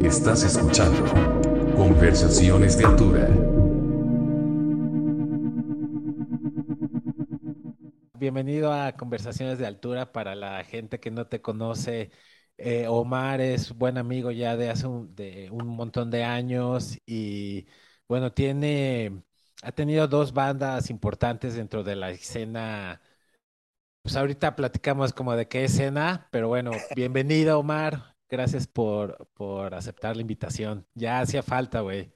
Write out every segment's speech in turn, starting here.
Estás escuchando Conversaciones de Altura. Bienvenido a Conversaciones de Altura para la gente que no te conoce. Eh, Omar es buen amigo ya de hace un, de un montón de años y bueno, tiene, ha tenido dos bandas importantes dentro de la escena. Pues ahorita platicamos como de qué escena, pero bueno, bienvenido Omar. Gracias por, por aceptar la invitación. Ya hacía falta, güey.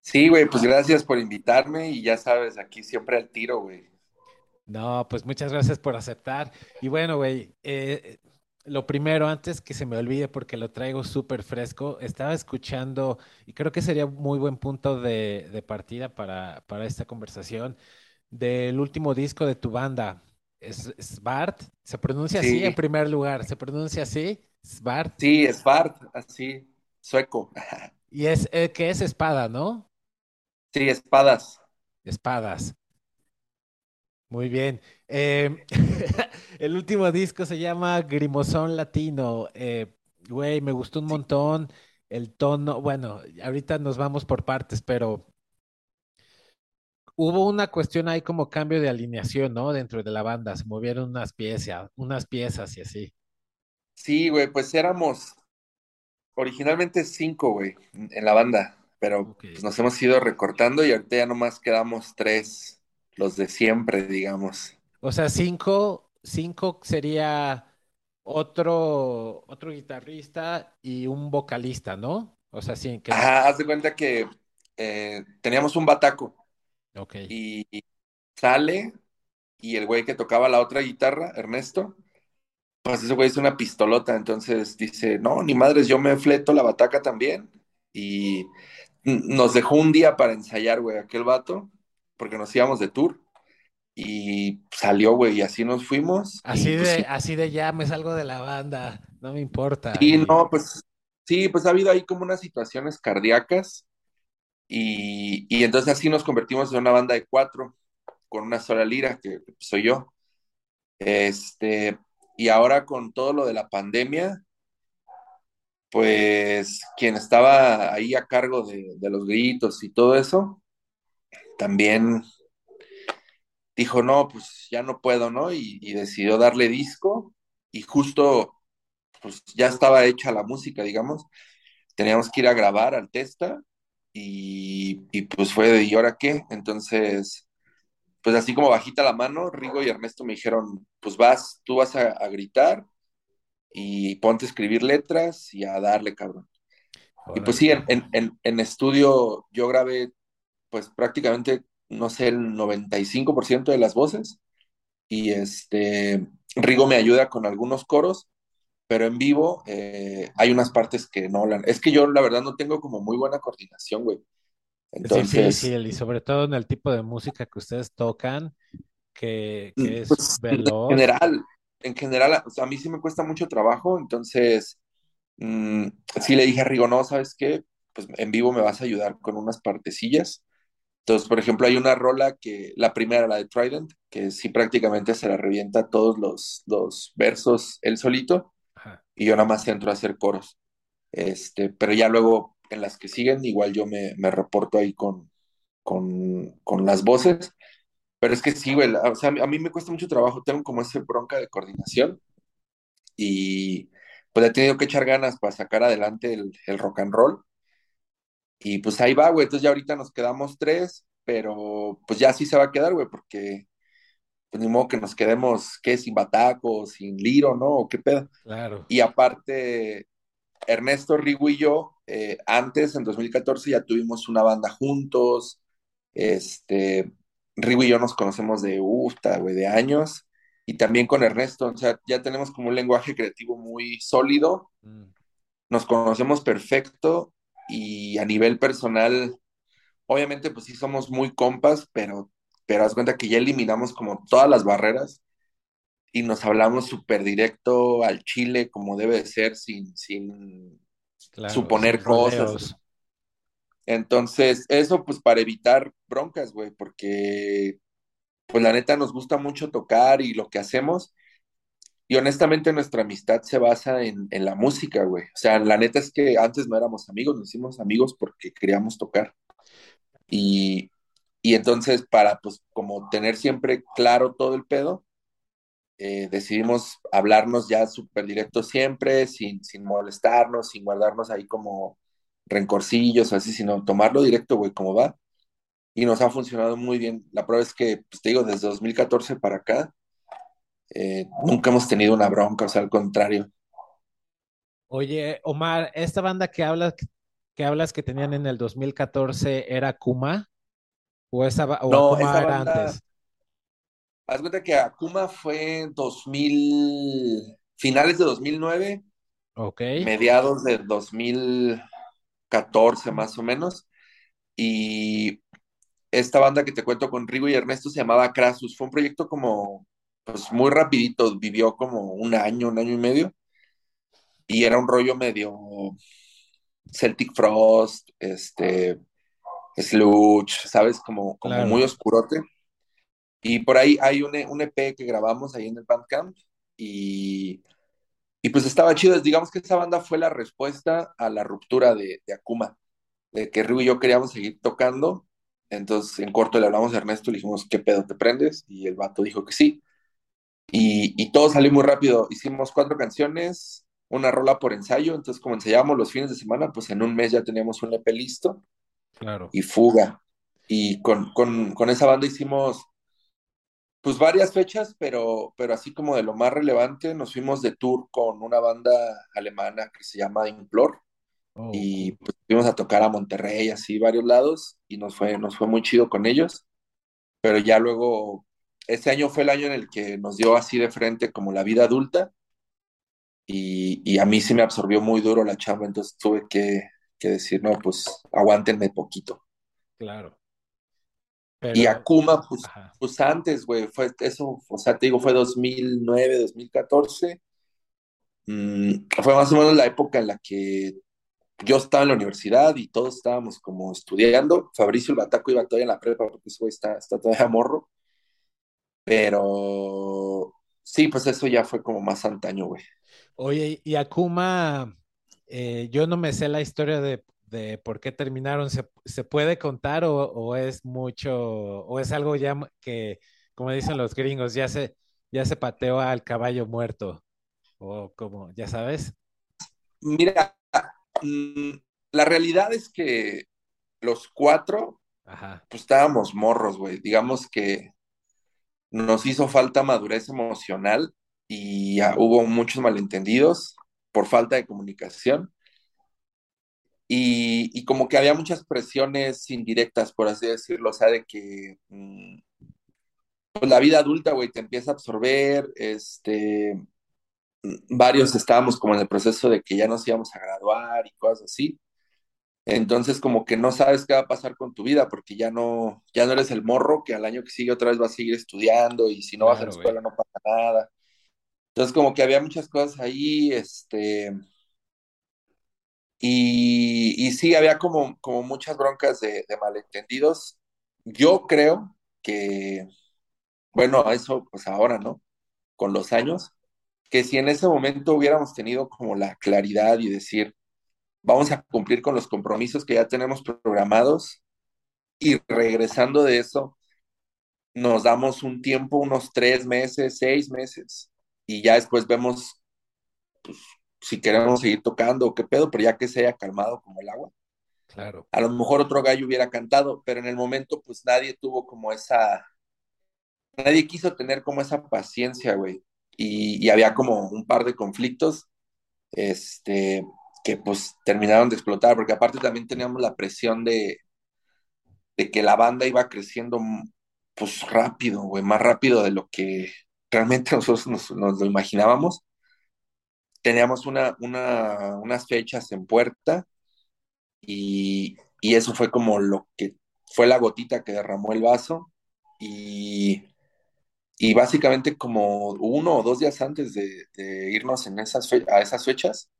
Sí, güey, pues gracias por invitarme y ya sabes, aquí siempre al tiro, güey. No, pues muchas gracias por aceptar. Y bueno, güey, eh, lo primero, antes que se me olvide, porque lo traigo súper fresco, estaba escuchando, y creo que sería muy buen punto de, de partida para, para, esta conversación, del último disco de tu banda, es Svart, se pronuncia así en primer lugar, se pronuncia así, Svart. Sí, Svart, así, sueco. Y es eh, que es espada, ¿no? Sí, espadas. Espadas. Muy bien. Eh, el último disco se llama Grimosón Latino. Eh, güey, me gustó un montón. El tono, bueno, ahorita nos vamos por partes, pero hubo una cuestión ahí como cambio de alineación, ¿no? Dentro de la banda, se movieron unas piezas, unas piezas y así. Sí, güey, pues éramos originalmente cinco, güey, en la banda, pero pues nos hemos ido recortando y ahorita ya nomás quedamos tres los de siempre, digamos. O sea, cinco, cinco sería otro, otro guitarrista y un vocalista, ¿no? O sea, sí. Que... haz de cuenta que eh, teníamos un bataco. Ok. Y sale y el güey que tocaba la otra guitarra, Ernesto, pues ese güey es una pistolota, entonces dice, no, ni madres, yo me fleto la bataca también. Y nos dejó un día para ensayar, güey, aquel vato porque nos íbamos de tour y salió, güey, y así nos fuimos. Así pues, de, así de ya me salgo de la banda, no me importa. Y no, pues sí, pues ha habido ahí como unas situaciones cardíacas y, y entonces así nos convertimos en una banda de cuatro con una sola lira, que soy yo. Este, y ahora con todo lo de la pandemia, pues quien estaba ahí a cargo de, los gritos y todo eso, también dijo, no, pues ya no puedo, ¿no? Y, decidió darle disco y justo, pues ya estaba hecha la música, digamos. Teníamos que ir a grabar al Testa y, pues fue de, ¿y ahora qué? Entonces, pues así como bajita la mano, Rigo y Ernesto me dijeron, pues vas, tú vas a, gritar y ponte a escribir letras y a darle, cabrón. Y pues sí, en, en, en, estudio yo grabé pues prácticamente, no sé, el 95% de las voces. Y este, Rigo me ayuda con algunos coros, pero en vivo eh, hay unas partes que no la... Es que yo la verdad no tengo como muy buena coordinación, güey. Entonces... Es difícil, y sobre todo en el tipo de música que ustedes tocan, que, es pues, veloz. En general, en general, a mí sí me cuesta mucho trabajo, entonces mm, sí le dije a Rigo, no, ¿sabes qué? Pues en vivo me vas a ayudar con unas partecillas entonces, por ejemplo, hay una rola que, la primera, la de Trident, que sí prácticamente se la revienta todos los, los versos él solito, y yo nada más entro a hacer coros. Este, pero ya luego en las que siguen, igual yo me, me reporto ahí con, con, con, las voces. Pero es que sí, güey, o sea, a mí me cuesta mucho trabajo, tengo como esa bronca de coordinación y pues he tenido que echar ganas para sacar adelante el, el rock and roll y pues ahí va, güey. Entonces ya ahorita nos quedamos tres, pero pues ya sí se va a quedar, güey, porque pues ni modo que nos quedemos, ¿qué? Sin Bataco, sin Liro, ¿no? ¿O qué pedo? Claro. Y aparte, Ernesto Rigo y yo, eh, antes, en 2014, ya tuvimos una banda juntos. Este, Rigo y yo nos conocemos de, usta, güey, de años. Y también con Ernesto, o sea, ya tenemos como un lenguaje creativo muy sólido. Mm. Nos conocemos perfecto y a nivel personal, obviamente pues sí somos muy compas, pero, pero haz cuenta que ya eliminamos como todas las barreras y nos hablamos súper directo al chile como debe de ser, sin, sin suponer cosas. Entonces, eso pues para evitar broncas, güey, porque pues la neta nos gusta mucho tocar y lo que hacemos, y honestamente nuestra amistad se basa en, en la música, güey. O sea, la neta es que antes no éramos amigos, nos hicimos amigos porque queríamos tocar. Y, y entonces para, pues, como tener siempre claro todo el pedo, eh, decidimos hablarnos ya súper directo siempre, sin, sin molestarnos, sin guardarnos ahí como rencorcillos o así, sino tomarlo directo, güey, como va. Y nos ha funcionado muy bien. La prueba es que, pues te digo, desde 2014 para acá, eh, nunca hemos tenido una bronca, o sea, al contrario. Oye, Omar, esta banda que hablas que hablas que tenían en el 2014 era Kuma o esa o No, Akuma esa era banda, antes. Haz cuenta que Akuma fue en 2000, finales de 2009, Ok, mediados de 2014 más o menos, y esta banda que te cuento con Rigo y Ernesto se llamaba Crasus, fue un proyecto como, pues muy rapidito, vivió como un año, un año y medio, y era un rollo medio Celtic Frost, este, Sludge, ¿sabes? Como, como muy oscurote. Y por ahí hay un, E- un EP que grabamos ahí en el Bandcamp y, y pues estaba chido. Digamos que esa banda fue la respuesta a la ruptura de, de Akuma, de que Ryu y yo queríamos seguir tocando. Entonces en corto le hablamos a Ernesto le dijimos, ¿qué pedo te prendes? Y el vato dijo que sí. Y, y todo salió muy rápido. Hicimos cuatro canciones, una rola por ensayo. Entonces como ensayábamos los fines de semana, pues en un mes ya teníamos un EP listo Claro. y Fuga. Y con, con, con esa banda hicimos pues varias fechas, pero, pero así como de lo más relevante, nos fuimos de tour con una banda alemana que se llama Implore Oh, y pues fuimos a tocar a Monterrey, así varios lados y nos fue, nos fue muy chido con ellos, pero ya luego, ese año fue el año en el que nos dio así de frente como la vida adulta y, y a mí sí me absorbió muy duro la chamba, entonces tuve que, que decir, no, pues aguántenme poquito. Claro. Y Akuma, pues, pues antes, güey, fue eso, o sea, te digo, fue 2009, 2014. Mm, fue más o menos la época en la que yo estaba en la universidad y todos estábamos como estudiando. Fabricio el Bataco iba todavía en la prepa porque ese güey está, está todavía morro. Pero sí, pues eso ya fue como más antaño, güey. Oye, y Akuma, eh, yo no me sé la historia de, de por qué terminaron. ¿Se, se puede contar o, o es mucho, o es algo ya que, como dicen los gringos, ya se, ya se pateó al caballo muerto? O como, ya sabes. Mira, mm, la realidad es que los cuatro, Ajá, pues estábamos morros, güey. Digamos que nos hizo falta madurez emocional y hubo muchos malentendidos por falta de comunicación y, y como que había muchas presiones indirectas, por así decirlo, o sea, de que mm, pues la vida adulta, güey, te empieza a absorber, este, varios estábamos como en el proceso de que ya nos íbamos a graduar y cosas así. Entonces, como que no sabes qué va a pasar con tu vida, porque ya no, ya no eres el morro que al año que sigue otra vez vas a seguir estudiando y si no vas a la escuela no pasa nada. Entonces, como que había muchas cosas ahí, este, y, sí, había como, como muchas broncas de, de malentendidos. Yo creo que, bueno, eso pues ahora, ¿no? Con los años, que si en ese momento hubiéramos tenido como la claridad y decir, vamos a cumplir con los compromisos que ya tenemos programados y regresando de eso, nos damos un tiempo, unos tres meses, seis meses, y ya después vemos si queremos seguir tocando o qué pedo, pero ya que se haya calmado como el agua. Claro, A lo mejor otro gallo hubiera cantado, pero en el momento pues nadie tuvo como esa, nadie quiso tener como esa paciencia, güey. Y, y había como un par de conflictos, este, que pues terminaron de explotar, porque aparte también teníamos la presión de, de que la banda iba creciendo pues rápido, güey, más rápido de lo que realmente nosotros nos, nos lo imaginábamos. Teníamos una, una, unas fechas en puerta y, y eso fue como lo que fue la gotita que derramó el vaso y, y básicamente como uno o dos días antes de, irnos en esas a esas fechas,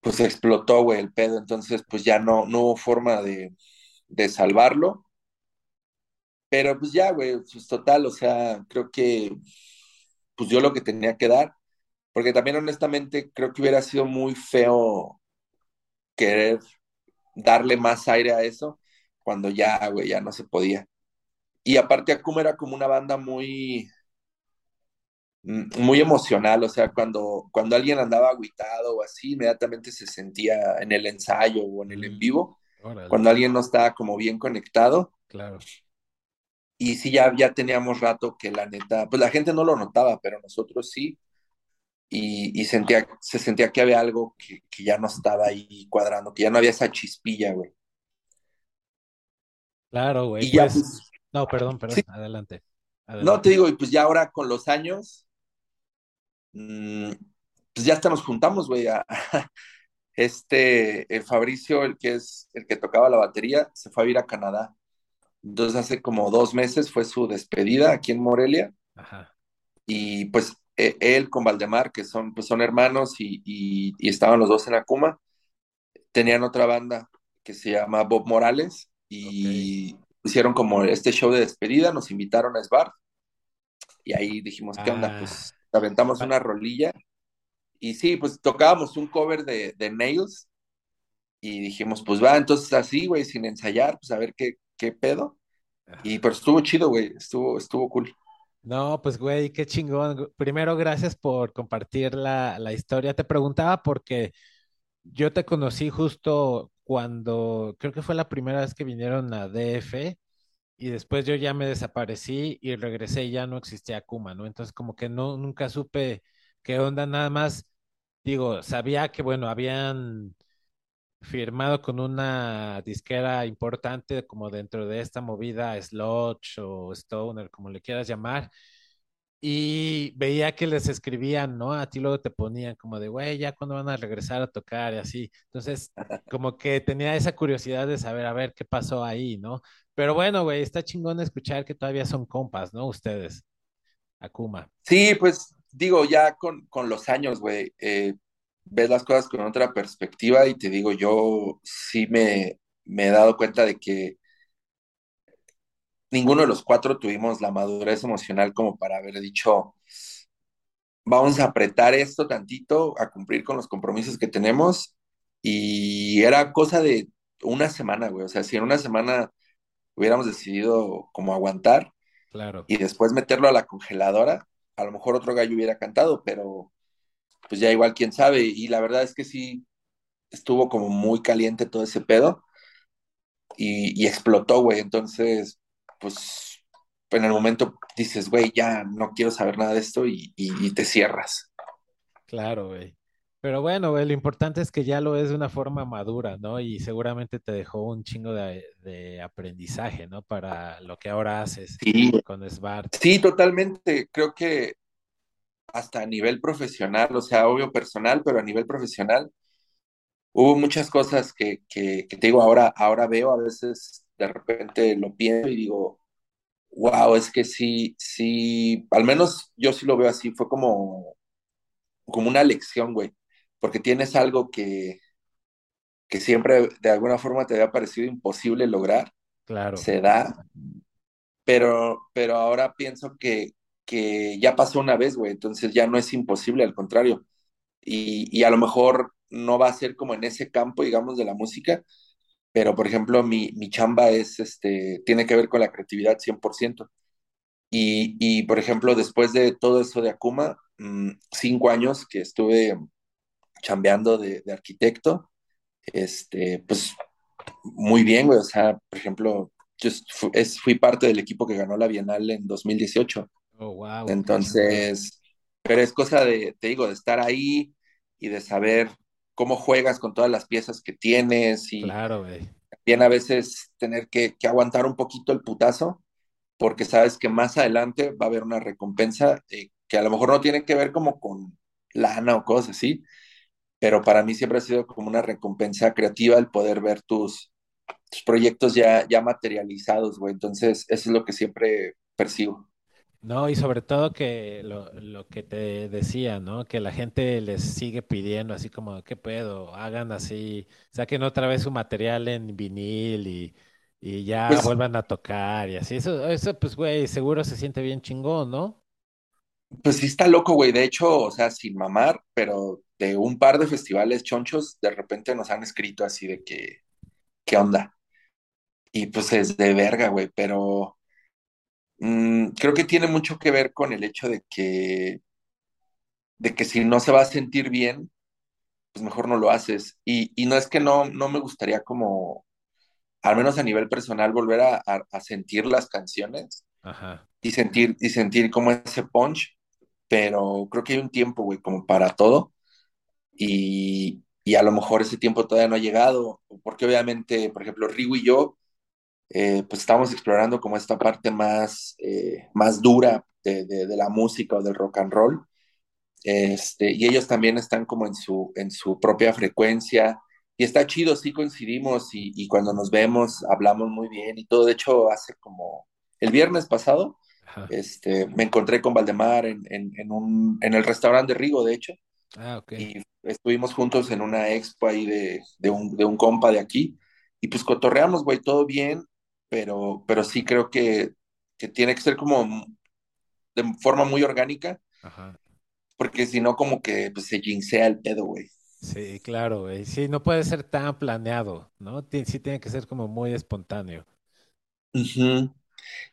pues explotó, el pedo, entonces pues ya no, no hubo forma de, de salvarlo, pero pues ya, güey, pues total, o sea, creo que pues dio lo que tenía que dar, porque también honestamente creo que hubiera sido muy feo querer darle más aire a eso cuando ya, güey, ya no se podía. Y aparte Akuma era como una banda muy, mm, muy emocional, o sea, cuando, cuando alguien andaba aguitado o así, inmediatamente se sentía en el ensayo o en el en vivo, órale, cuando alguien no estaba como bien conectado. claro. Y sí, ya, ya teníamos rato que la neta, pues la gente no lo notaba, pero nosotros sí. Y, y sentía, se sentía que había algo que, que ya no estaba ahí cuadrando, que ya no había esa chispilla, güey. Claro, güey. Y ya, Pues, pues, no, perdón, sí, perdón. Adelante. no te digo, y pues ya ahora con los años, mm, pues ya hasta nos juntamos, güey. a- Este, el Fabricio, el que es el que tocaba la batería, se fue a ir a Canadá. Entonces hace como dos meses fue su despedida aquí en Morelia. Ajá. Y pues e- él con Valdemar, que son, pues son hermanos y, y- y estaban los dos en Akuma, tenían otra banda que se llama Bob Morales y hicieron como este show de despedida, nos invitaron a Sbar y ahí dijimos, ¿qué onda? Ah, Pues aventamos va- una rolilla y sí, pues tocábamos un cover de, de Nails y dijimos, pues va, entonces así, güey, sin ensayar, pues a ver qué, qué pedo. Y pero estuvo chido, güey, estuvo, estuvo cool. No, pues güey, qué chingón. Primero, gracias por compartir la, la historia. Te preguntaba porque yo te conocí justo cuando, creo que fue la primera vez que vinieron a DF y después yo ya me desaparecí y regresé y ya no existía Kuma, ¿no? Entonces como que no, nunca supe qué onda, nada más, digo, sabía que, bueno, habían firmado con una disquera importante como dentro de esta movida Sludge o Stoner, como le quieras llamar, y veía que les escribían, ¿no? A ti luego te ponían como de, güey, ya cuándo van a regresar a tocar y así. Entonces, como que tenía esa curiosidad de saber, a ver qué pasó ahí, ¿no? Pero bueno, güey, está chingón escuchar que todavía son compas, ¿no? Ustedes, Akuma. Sí, pues digo, ya con, con los años, güey, eh, ves las cosas con otra perspectiva y te digo, yo sí me, me he dado cuenta de que ninguno de los cuatro tuvimos la madurez emocional como para haber dicho, vamos a apretar esto tantito, a cumplir con los compromisos que tenemos. Y era cosa de una semana, güey. O sea, si en una semana hubiéramos decidido como aguantar Claro. y después meterlo a la congeladora, a lo mejor otro gallo hubiera cantado, pero pues ya igual quién sabe. Y la verdad es que sí estuvo como muy caliente todo ese pedo y, y explotó, güey. Entonces, pues en el momento dices, güey, ya no quiero saber nada de esto y, y- y te cierras. Claro, güey. Pero bueno, güey, lo importante es que ya lo es de una forma madura, ¿no? Y seguramente te dejó un chingo de, de aprendizaje, ¿no? Para lo que ahora haces Sí, con Svart. sí, totalmente. Creo que hasta a nivel profesional, o sea, obvio personal, pero a nivel profesional, hubo muchas cosas que, que, que te digo, ahora, ahora veo, a veces de repente lo pienso y digo, wow, es que sí, sí, al menos yo sí lo veo así, fue como, como una lección, güey, porque tienes algo que, que siempre de alguna forma te había parecido imposible lograr, Claro, se da, pero, pero ahora pienso que, que ya pasó una vez, güey, entonces ya no es imposible, al contrario, y, y a lo mejor no va a ser como en ese campo, digamos, de la música, pero por ejemplo, mi, mi chamba es, este, tiene que ver con la creatividad 100%. Y, y por ejemplo, después de todo eso de Akuma, mm, cinco años que estuve chambeando de, de arquitecto, este, pues muy bien, güey. O sea, por ejemplo, yo fu- es- fui parte del equipo que ganó la Bienal en 2018. Oh, wow. Entonces, pero es cosa de, te digo, de estar ahí y de saber cómo juegas con todas las piezas que tienes y Claro, güey. bien a veces tener que, que aguantar un poquito el putazo porque sabes que más adelante va a haber una recompensa eh, que a lo mejor no tiene que ver como con lana o cosas así, pero para mí siempre ha sido como una recompensa creativa el poder ver tus, tus proyectos ya, ya materializados, güey. Entonces, eso es lo que siempre persigo. No, y sobre todo que lo, lo que te decía, ¿no? Que la gente les sigue pidiendo así como, ¿qué pedo? Hagan así, saquen otra vez su material en vinil y, y ya Pues vuelvan a tocar y así. Eso, eso, pues, güey, seguro se siente bien chingón, ¿no? Pues sí está loco, güey. De hecho, o sea, sin mamar, pero de un par de festivales chonchos, de repente nos han escrito así de que, ¿qué onda? Y pues es de verga, güey, pero mm, creo que tiene mucho que ver con el hecho de que, de que si no se va a sentir bien, pues mejor no lo haces. Y, y no es que no, no me gustaría como, al menos a nivel personal, volver a, a- a sentir las canciones Ajá. y sentir, y sentir como ese punch, pero creo que hay un tiempo, güey, como para todo. Y, y a lo mejor ese tiempo todavía no ha llegado, porque obviamente, por ejemplo, Rigo y yo, eh, pues estamos explorando como esta parte más, eh, más dura de, de, de la música o del rock and roll. Este, y ellos también están como en su, en su propia frecuencia. Y está chido, sí coincidimos y, y cuando nos vemos hablamos muy bien y todo. De hecho, hace como el viernes pasado, Ajá. este, me encontré con Valdemar en, en, en un, en el restaurante de Rigo, de hecho, Ah, ok. y estuvimos juntos en una expo ahí de, de un, de un compa de aquí. Y pues cotorreamos, güey, todo bien, pero, pero sí creo que, que tiene que ser como de forma muy orgánica Ajá. porque si no, como que pues, se jinsea el pedo, güey. Sí, claro, güey. Sí, no puede ser tan planeado, ¿no? Sí tiene que ser como muy espontáneo.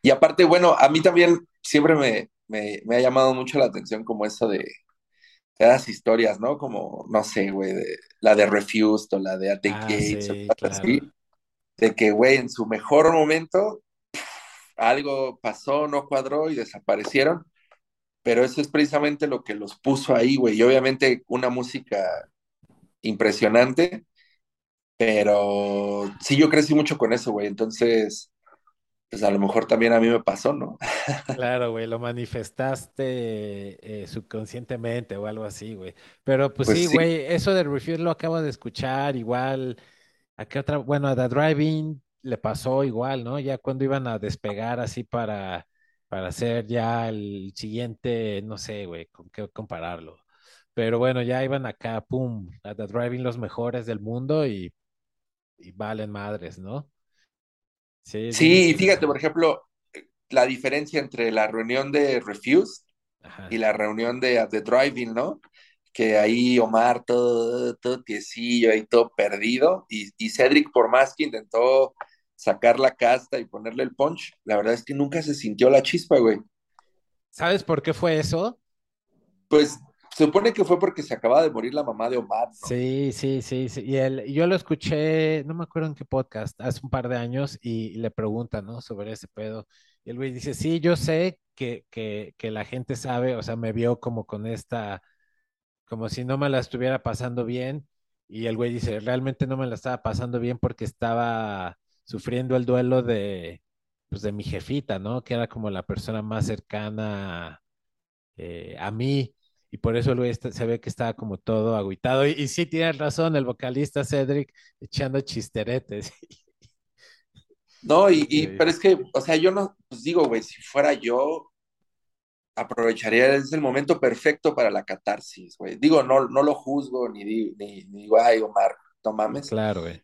Y aparte, bueno, a mí también siempre me, me, me ha llamado mucho la atención como eso de, de las historias, ¿no? Como, no sé, güey, de, la de Refused o la de At the Ah, Gates o sí, cosas así, claro. De que, güey, en su mejor momento algo pasó, no cuadró y desaparecieron, pero eso es precisamente lo que los puso ahí, güey. Y obviamente una música impresionante, pero sí yo crecí mucho con eso, güey. Entonces, pues a lo mejor también a mí me pasó, ¿no? Claro, güey, lo manifestaste eh, subconscientemente o algo así, güey. Pero pues sí, Pues sí. güey, eso de Refuse lo acabo de escuchar, igual, ¿a qué otra? Bueno, a The Driving le pasó igual, ¿no? Ya cuando iban a despegar así para, para hacer ya el siguiente, no sé, güey, con qué compararlo. Pero bueno, ya iban acá, pum, a The Driving los mejores del mundo y, y valen madres, ¿no? Sí, Sí, y fíjate, por ejemplo, la diferencia entre la reunión de Refused y la reunión de the Drive-In, ¿no? Que ahí Omar todo, todo tiesillo, ahí todo perdido, y, y Cedric, por más que intentó sacar la casta y ponerle el punch, la verdad es que nunca se sintió la chispa, güey. ¿Sabes por qué fue eso? Pues se supone que fue porque se acaba de morir la mamá de Omar, ¿no? Sí, sí, sí, sí. Y él, yo lo escuché, no me acuerdo en qué podcast, hace un par de años, y, le preguntan, ¿no? Sobre ese pedo. Y el güey dice, sí, yo sé que, que, que la gente sabe, o sea, me vio como con esta, como si no me la estuviera pasando bien. Y el güey dice, realmente no me la estaba pasando bien porque estaba sufriendo el duelo de, pues, de mi jefita, ¿no? Que era como la persona más cercana eh, a mí, y por eso el güey está- se ve que estaba como todo agüitado. Y, y sí tienes razón, el vocalista Cedric echando chisteretes. No, y, y, Sí, pero es que, o sea, yo no, pues digo, güey, si fuera yo, aprovecharía, es el momento perfecto para la catarsis, güey. Digo, no, no lo juzgo, ni, ni, ni digo, ay, Omar, no mames. claro, güey.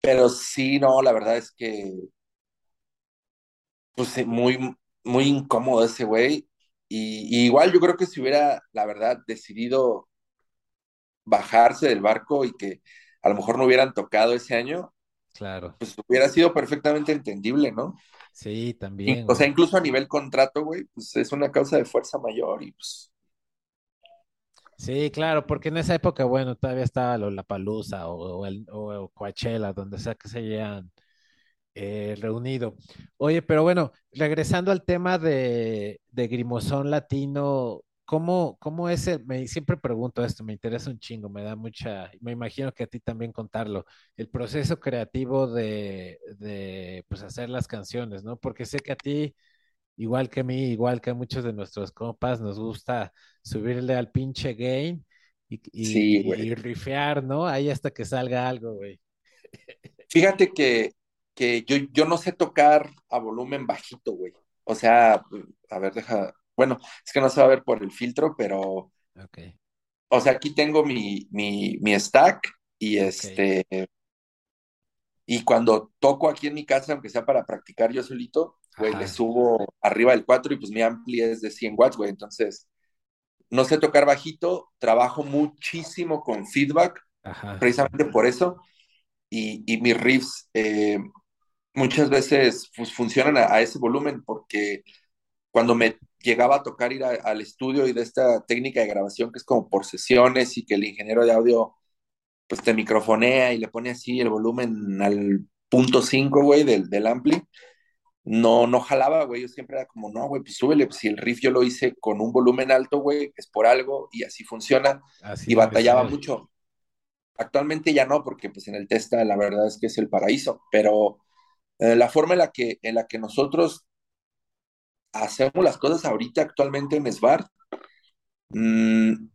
Pero sí, no, la verdad es que, pues, muy, muy incómodo ese güey. Y, y igual yo creo que si hubiera, la verdad, decidido bajarse del barco y que a lo mejor no hubieran tocado ese año, Claro. pues hubiera sido perfectamente entendible, ¿no? Sí, también, o sea, incluso a nivel contrato, güey, pues es una causa de fuerza mayor y pues, Sí, claro, porque en esa época, bueno, todavía estaba Lollapalooza o, o, el, o, o Coachella, donde sea que se hayan eh, reunido. Oye, pero bueno, regresando al tema de, de Grimosón Latino, ¿cómo, cómo es el, me siempre pregunto esto, me interesa un chingo, me da mucha, me imagino que a ti también contarlo, el proceso creativo de, de pues hacer las canciones, ¿no? Porque sé que a ti, igual que a mí, igual que a muchos de nuestros compas, nos gusta subirle al pinche gain y, y, y rifear, ¿no? Ahí hasta que salga algo, güey. Fíjate que, que yo, yo no sé tocar a volumen bajito, güey. O sea, a ver, deja, bueno, es que no se va a ver por el filtro, pero, Ok, o sea, aquí tengo mi, mi, mi stack y este, y cuando toco aquí en mi casa, aunque sea para practicar yo solito, güey, le Ajá. subo arriba del 4 y pues mi ampli es de 100 watts, güey, entonces no sé tocar bajito, trabajo muchísimo con feedback, precisamente por eso, y, y mis riffs eh, muchas veces pues, funcionan a, ese volumen, porque cuando me llegaba a tocar ir al estudio y de esta técnica de grabación que es como por sesiones y que el ingeniero de audio pues te microfonea y le pone así el volumen al punto 5, güey, del, del ampli, no, no jalaba, güey. Yo siempre era como, no, güey, pues súbele. Pues si el riff yo lo hice con un volumen alto, güey, es por algo y así funciona. y batallaba mucho. Actualmente ya no, porque pues en el Testa la verdad es que es el paraíso, pero eh, la forma en la, que, en la que nosotros hacemos las cosas ahorita actualmente en SBAR, mmm,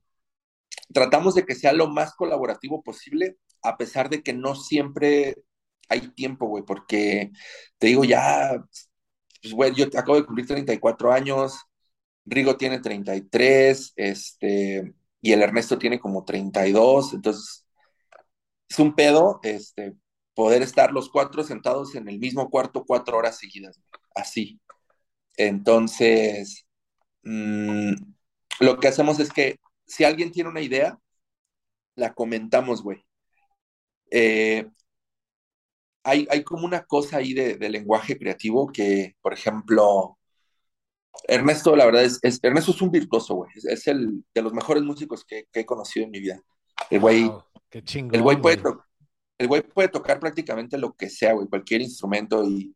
tratamos de que sea lo más colaborativo posible, a pesar de que no siempre hay tiempo, güey, porque te digo, ya, pues, güey, yo acabo de cumplir 34 años, Rigo tiene 33, este, y el Ernesto tiene como 32, entonces es un pedo, este, poder estar los cuatro sentados en el mismo cuarto cuatro horas seguidas, así. Entonces, mmm, lo que hacemos es que si alguien tiene una idea, la comentamos, güey. Eh, hay, hay, como una cosa ahí de, lenguaje creativo que, por ejemplo, Ernesto, la verdad es, Ernesto es un virtuoso, güey. Es, el de los mejores músicos que, he conocido en mi vida. El güey, qué chingón, el güey puede, el güey puede tocar prácticamente lo que sea, güey, cualquier instrumento y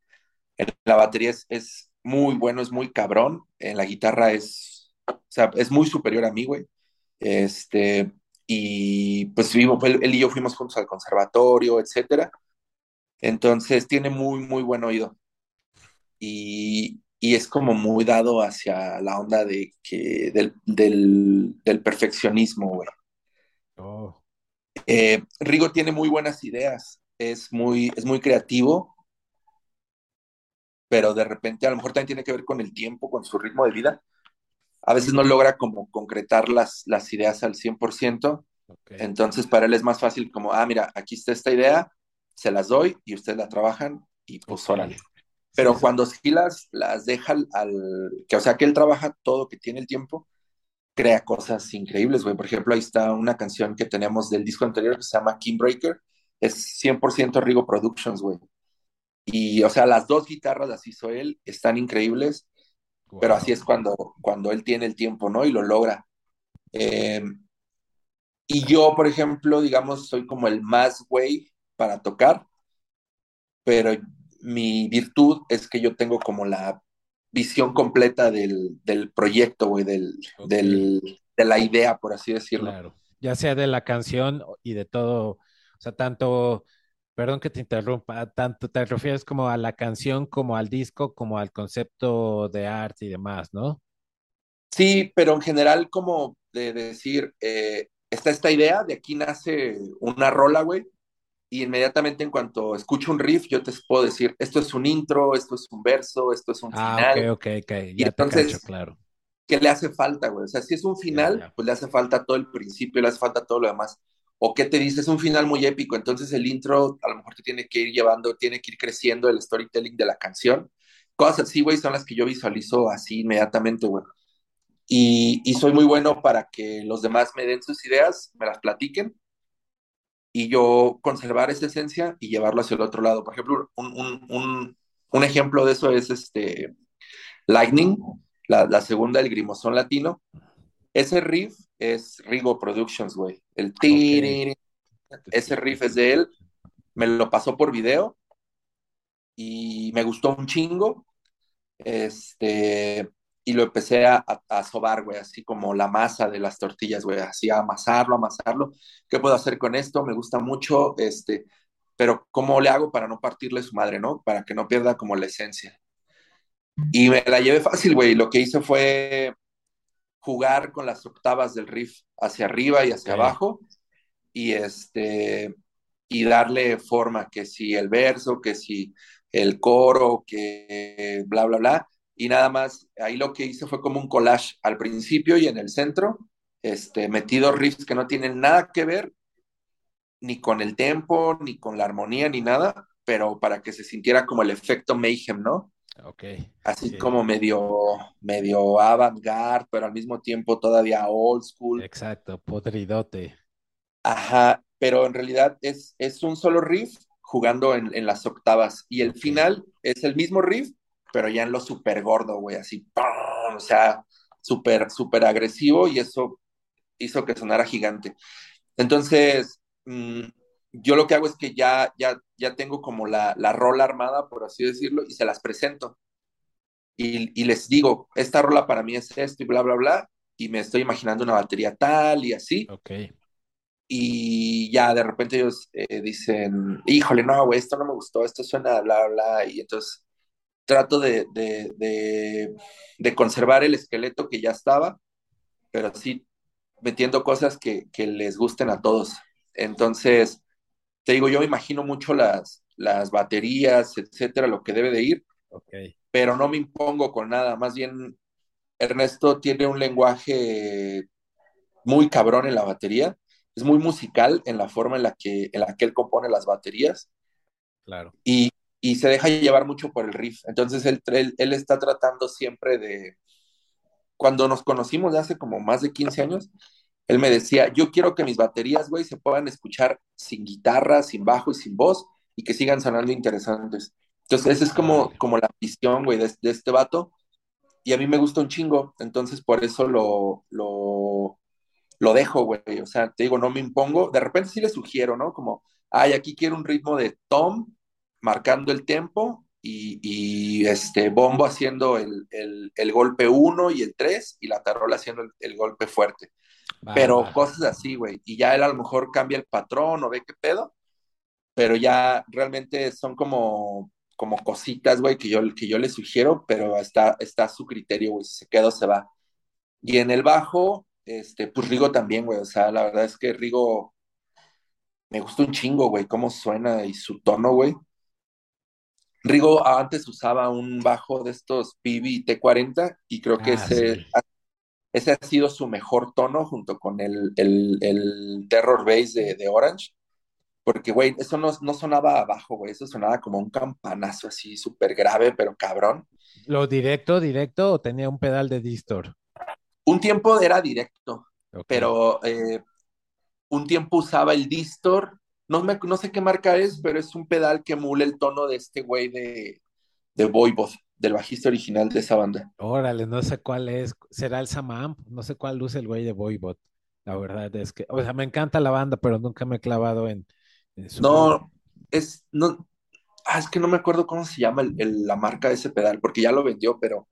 en la batería es, es muy bueno, es muy cabrón. En la guitarra es, o sea, es muy superior a mí, güey. Este, y pues vivo, él, y yo fuimos juntos al conservatorio, etcétera. Entonces tiene muy, muy buen oído. Y, y es como muy dado hacia la onda de que del, del, del perfeccionismo, güey. Oh. Eh, Rigo tiene muy buenas ideas, es muy, es muy creativo, pero de repente a lo mejor también tiene que ver con el tiempo, con su ritmo de vida a veces no logra como concretar las, las ideas al 100%. Entonces para él es más fácil como, ah, mira, aquí está esta idea, se las doy y ustedes la trabajan y pues órale. Pero cuando sí las, las deja al, que o sea que él trabaja todo, que tiene el tiempo, crea cosas increíbles, güey. Por ejemplo, ahí está una canción que tenemos del disco anterior que se llama King Breaker, es 100% Rigo Productions, güey. Y, o sea, las dos guitarras las hizo él, están increíbles. Pero así es cuando, cuando él tiene el tiempo, ¿no? Y lo logra. Eh, y yo, por ejemplo, digamos, soy como el más güey para tocar, pero mi virtud es que yo tengo como la visión completa del, del proyecto, güey, del, del, de la idea, por así decirlo. Claro, ya sea de la canción y de todo, o sea, tanto Perdón que te interrumpa, tanto te refieres como a la canción, como al disco, como al concepto de arte y demás, ¿no? Sí, pero en general como de, decir, eh, está esta idea, de aquí nace una rola, güey, y inmediatamente en cuanto escucho un riff, yo te puedo decir, esto es un intro, esto es un verso, esto es un ah, final. ok, ok, ok, ya entonces, claro. ¿Qué le hace falta, güey? O sea, si es un final, pues le hace falta todo el principio, le hace falta todo lo demás o qué te dice, es un final muy épico, entonces el intro a lo mejor te tiene que ir llevando, tiene que ir creciendo el storytelling de la canción. Cosas así, güey, son las que yo visualizo así inmediatamente, güey. Y, y, soy muy bueno para que los demás me den sus ideas, me las platiquen y yo conservar esa esencia y llevarlo hacia el otro lado. Por ejemplo, un, un, un, un ejemplo de eso es este Lightning, la, la segunda, el Grimosón Latino. Ese riff es Rigo Productions, güey. El okay. ese riff es de él. Me lo pasó por video y me gustó un chingo. Este, y lo empecé a, a, sobar, güey, así como la masa de las tortillas, güey, así a amasarlo, amasarlo. ¿Qué puedo hacer con esto? Me gusta mucho, este, pero ¿cómo le hago para no partirle su madre, no? Para que no pierda como la esencia. Y me la llevé fácil, güey. Lo que hice fue jugar con las octavas del riff hacia arriba y hacia abajo y este y darle forma que si el verso, que si el coro, que bla bla bla y nada más ahí lo que hice fue como un collage al principio y en el centro este metido riffs que no tienen nada que ver ni con el tempo, ni con la armonía, ni nada, pero para que se sintiera como el efecto mayhem, ¿no? Ok. Así sí, como medio, medio avant-garde, pero al mismo tiempo todavía old school. exacto, podridote. Ajá, pero en realidad es, es un solo riff jugando en, en las octavas. Y el final es el mismo riff, pero ya en lo súper gordo, güey, así, ¡pum! o sea, súper, súper agresivo y eso hizo que sonara gigante. Entonces, mm, yo lo que hago es que ya, ya, ya tengo como la, la rola armada, por así decirlo, y se las presento. Y, y les digo, esta rola para mí es esto y bla, bla, bla, y me estoy imaginando una batería tal y así ok. y ya de repente ellos eh, dicen, híjole, no, güey, esto no me gustó, esto suena bla, bla, y entonces trato de, de, de, de conservar el esqueleto que ya estaba, pero sí metiendo cosas que, que les gusten a todos. Entonces, te digo, yo me imagino mucho las, las baterías, etcétera, lo que debe de ir, Ok, pero no me impongo con nada, más bien Ernesto tiene un lenguaje muy cabrón en la batería, es muy musical en la forma en la que, en la que él compone las baterías claro. y, y se deja llevar mucho por el riff. Entonces él, él, él está tratando siempre de, cuando nos conocimos de hace como más de 15 años, él me decía, yo quiero que mis baterías, güey, se puedan escuchar sin guitarra, sin bajo y sin voz y que sigan sonando interesantes. Entonces, esa es como, como la visión, güey, de, de este vato. Y a mí me gusta un chingo, entonces por eso lo, lo, lo dejo, güey. O sea, te digo, no me impongo. De repente sí le sugiero, ¿no? Como, ay, aquí quiero un ritmo de tom, marcando el tempo y, y este bombo haciendo el, el, el golpe uno y el 3 y la tarola haciendo el, el golpe fuerte. Va, va. Pero cosas así, güey. Y ya él a lo mejor cambia el patrón o ve qué pedo, pero ya realmente son como, como cositas, güey, que yo, que yo le sugiero, pero está, está a su criterio, güey. Si se queda o se va. Y en el bajo, este, pues Rigo también, güey. O sea, la verdad es que Rigo me gusta un chingo, güey, cómo suena y su tono, güey. Rigo antes usaba un bajo de estos PB T40 y creo que Ah, ese, sí. Ese ha sido su mejor tono junto con el, el, el Terror Bass de, de Orange. Porque, güey, eso no, no sonaba abajo, güey, eso sonaba como un campanazo así súper grave, pero cabrón. ¿Lo directo, directo o tenía un pedal de distor? Un tiempo era directo, pero eh, un tiempo usaba el Distor. No, me, no sé qué marca es, pero es un pedal que emula el tono de este güey de, de Voivod, del bajista original de esa banda. Órale, no sé cuál es. ¿Será el Samamp? No sé cuál luce el güey de Voivod. La verdad es que, o sea, me encanta la banda, pero nunca me he clavado en, en su... No, es, no, ah, es que no me acuerdo cómo se llama el- el- la marca de ese pedal, porque ya lo vendió, pero,